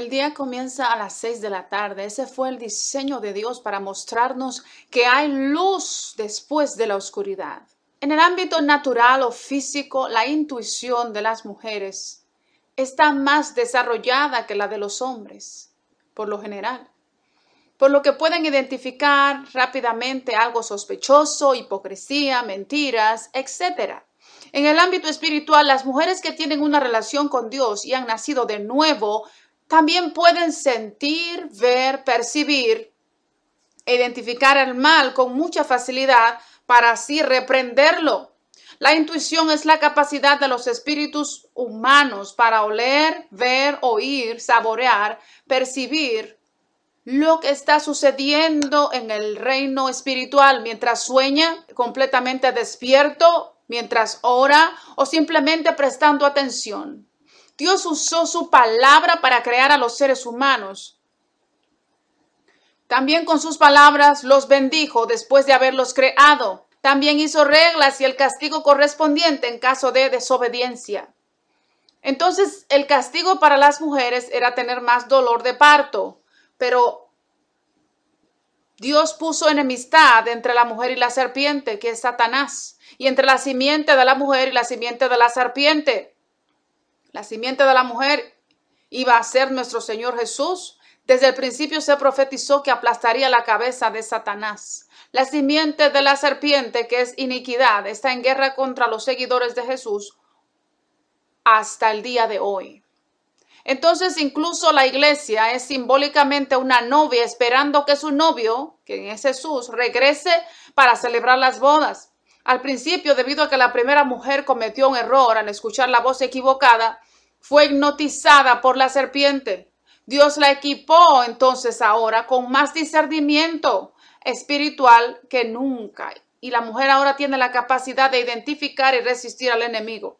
El día comienza a las seis de la tarde. Ese fue el diseño de Dios para mostrarnos que hay luz después de la oscuridad. En el ámbito natural o físico, la intuición de las mujeres está más desarrollada que la de los hombres, por lo general, por lo que pueden identificar rápidamente algo sospechoso, hipocresía, mentiras, etc. En el ámbito espiritual, las mujeres que tienen una relación con Dios y han nacido de nuevo, también pueden sentir, ver, percibir e identificar el mal con mucha facilidad para así reprenderlo. La intuición es la capacidad de los espíritus humanos para oler, ver, oír, saborear, percibir lo que está sucediendo en el reino espiritual mientras sueña completamente despierto mientras ora o simplemente prestando atención. Dios usó su palabra para crear a los seres humanos. También con sus palabras los bendijo después de haberlos creado. También hizo reglas y el castigo correspondiente en caso de desobediencia. Entonces el castigo para las mujeres era tener más dolor de parto, pero Dios puso enemistad entre la mujer y la serpiente, que es Satanás, y entre la simiente de la mujer y la simiente de la serpiente. La simiente de la mujer iba a ser nuestro Señor Jesús. Desde el principio se profetizó que aplastaría la cabeza de Satanás. La simiente de la serpiente, que es iniquidad, está en guerra contra los seguidores de Jesús hasta el día de hoy. Entonces incluso la iglesia es simbólicamente una novia esperando que su novio, que es Jesús, regrese para celebrar las bodas. Al principio, debido a que la primera mujer cometió un error al escuchar la voz equivocada, fue hipnotizada por la serpiente. Dios la equipó entonces ahora con más discernimiento espiritual que nunca. Y la mujer ahora tiene la capacidad de identificar y resistir al enemigo.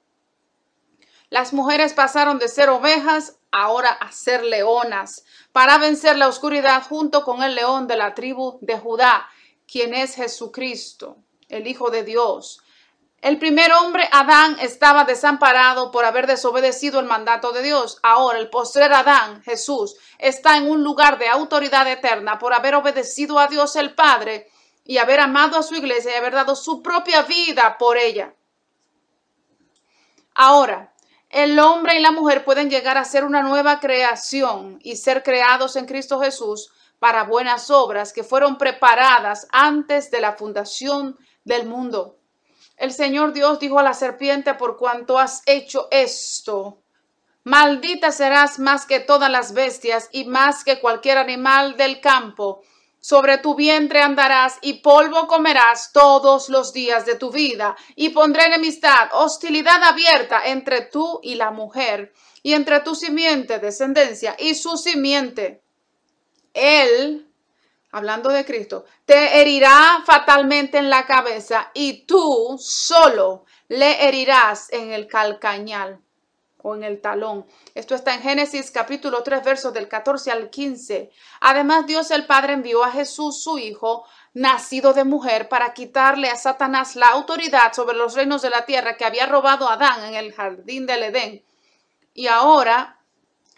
Las mujeres pasaron de ser ovejas ahora a ser leonas para vencer la oscuridad junto con el león de la tribu de Judá, quien es Jesucristo, el Hijo de Dios. El primer hombre, Adán, estaba desamparado por haber desobedecido el mandato de Dios. Ahora el postrer Adán, Jesús, está en un lugar de autoridad eterna por haber obedecido a Dios el Padre y haber amado a su iglesia y haber dado su propia vida por ella. Ahora, el hombre y la mujer pueden llegar a ser una nueva creación y ser creados en Cristo Jesús para buenas obras que fueron preparadas antes de la fundación del mundo. El Señor Dios dijo a la serpiente, por cuanto has hecho esto, maldita serás más que todas las bestias y más que cualquier animal del campo sobre tu vientre andarás y polvo comerás todos los días de tu vida, y pondré enemistad, hostilidad abierta entre tú y la mujer, y entre tu simiente, descendencia, y su simiente. Él, hablando de Cristo, te herirá fatalmente en la cabeza, y tú solo le herirás en el calcañal o en el talón. Esto está en Génesis capítulo 3 versos del 14 al 15. Además Dios el Padre envió a Jesús su Hijo, nacido de mujer, para quitarle a Satanás la autoridad sobre los reinos de la tierra que había robado a Adán en el jardín del Edén. Y ahora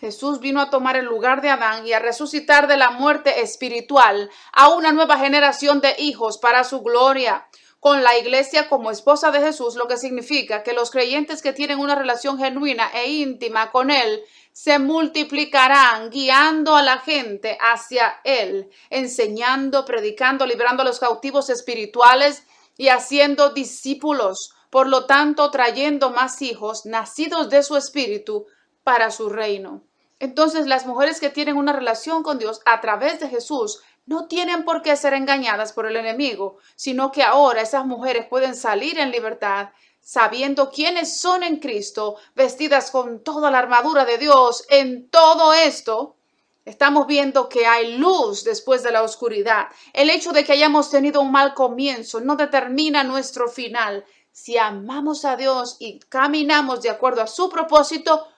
Jesús vino a tomar el lugar de Adán y a resucitar de la muerte espiritual a una nueva generación de hijos para su gloria con la iglesia como esposa de Jesús, lo que significa que los creyentes que tienen una relación genuina e íntima con Él se multiplicarán guiando a la gente hacia Él, enseñando, predicando, librando a los cautivos espirituales y haciendo discípulos, por lo tanto trayendo más hijos nacidos de su espíritu para su reino. Entonces las mujeres que tienen una relación con Dios a través de Jesús no tienen por qué ser engañadas por el enemigo, sino que ahora esas mujeres pueden salir en libertad sabiendo quiénes son en Cristo, vestidas con toda la armadura de Dios. En todo esto, estamos viendo que hay luz después de la oscuridad. El hecho de que hayamos tenido un mal comienzo no determina nuestro final. Si amamos a Dios y caminamos de acuerdo a su propósito,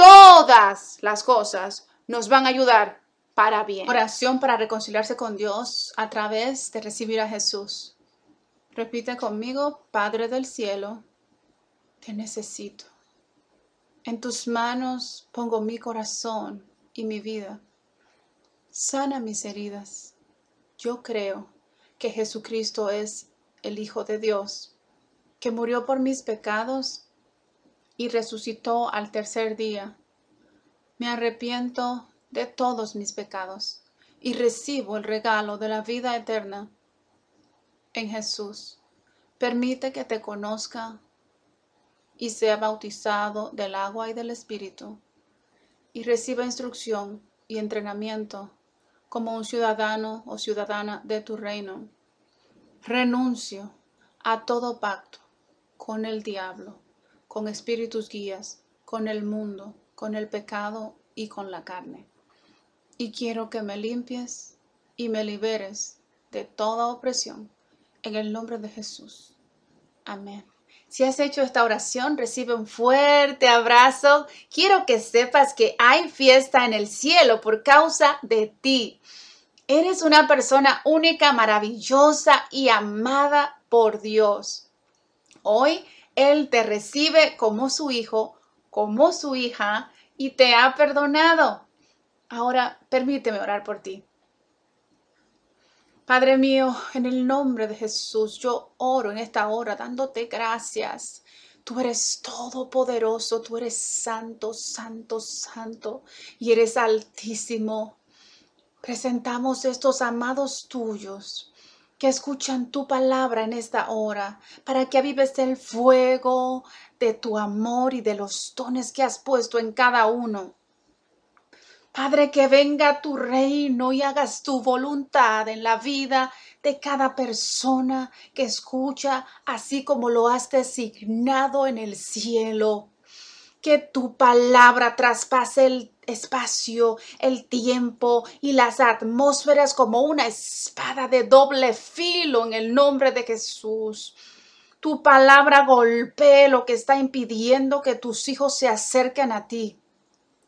todas las cosas nos van a ayudar para bien. Oración para reconciliarse con Dios a través de recibir a Jesús. Repite conmigo, Padre del cielo, te necesito. En tus manos pongo mi corazón y mi vida. Sana mis heridas. Yo creo que Jesucristo es el Hijo de Dios, que murió por mis pecados y resucitó al tercer día. Me arrepiento de todos mis pecados y recibo el regalo de la vida eterna en Jesús. Permite que te conozca y sea bautizado del agua y del Espíritu y reciba instrucción y entrenamiento como un ciudadano o ciudadana de tu reino. Renuncio a todo pacto con el diablo, con espíritus guías, con el mundo, con el pecado y con la carne. Y quiero que me limpies y me liberes de toda opresión en el nombre de Jesús. Amén. Si has hecho esta oración, recibe un fuerte abrazo. Quiero que sepas que hay fiesta en el cielo por causa de ti. Eres una persona única, maravillosa y amada por Dios. Hoy Él te recibe como su hijo, como su hija y te ha perdonado. Ahora permíteme orar por ti. Padre mío, en el nombre de Jesús, yo oro en esta hora dándote gracias. Tú eres todopoderoso, tú eres santo, santo, santo y eres altísimo. Presentamos estos amados tuyos que escuchan tu palabra en esta hora, para que avives el fuego de tu amor y de los dones que has puesto en cada uno. Padre, que venga tu reino y hagas tu voluntad en la vida de cada persona que escucha, así como lo has designado en el cielo. Que tu palabra traspase el espacio, el tiempo y las atmósferas como una espada de doble filo en el nombre de Jesús. Tu palabra golpee lo que está impidiendo que tus hijos se acerquen a ti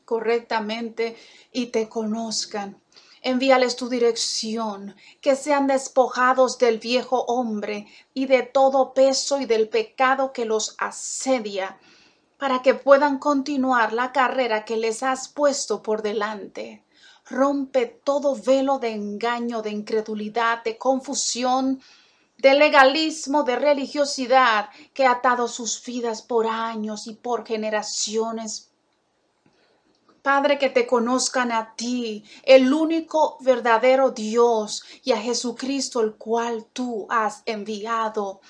correctamente y te conozcan. Envíales tu dirección, que sean despojados del viejo hombre y de todo peso y del pecado que los asedia, para que puedan continuar la carrera que les has puesto por delante. Rompe todo velo de engaño, de incredulidad, de confusión, de legalismo, de religiosidad que ha atado sus vidas por años y por generaciones Padre, que te conozcan a ti, el único verdadero Dios, y a Jesucristo, el cual tú has enviado.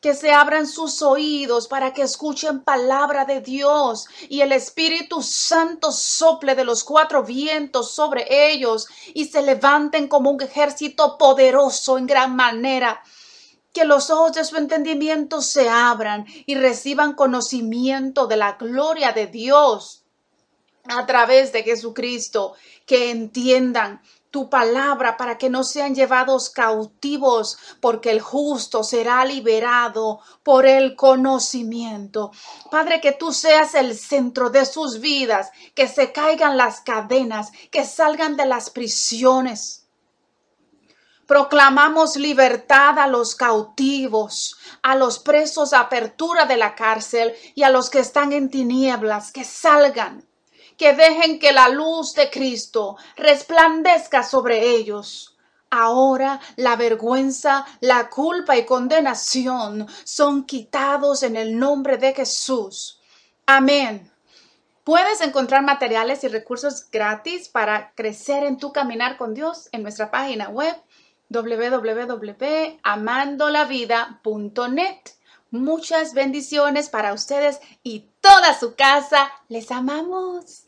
Que se abran sus oídos para que escuchen palabra de Dios y el Espíritu Santo sople de los cuatro vientos sobre ellos y se levanten como un ejército poderoso en gran manera. Que los ojos de su entendimiento se abran y reciban conocimiento de la gloria de Dios a través de Jesucristo, que entiendan tu palabra para que no sean llevados cautivos, porque el justo será liberado por el conocimiento. Padre, que tú seas el centro de sus vidas, que se caigan las cadenas, que salgan de las prisiones. Proclamamos libertad a los cautivos, a los presos, apertura de la cárcel y a los que están en tinieblas, que salgan que dejen que la luz de Cristo resplandezca sobre ellos. Ahora la vergüenza, la culpa y condenación son quitados en el nombre de Jesús. Amén. Puedes encontrar materiales y recursos gratis para crecer en tu caminar con Dios en nuestra página web www.amandolavida.net. Muchas bendiciones para ustedes y toda su casa. Les amamos.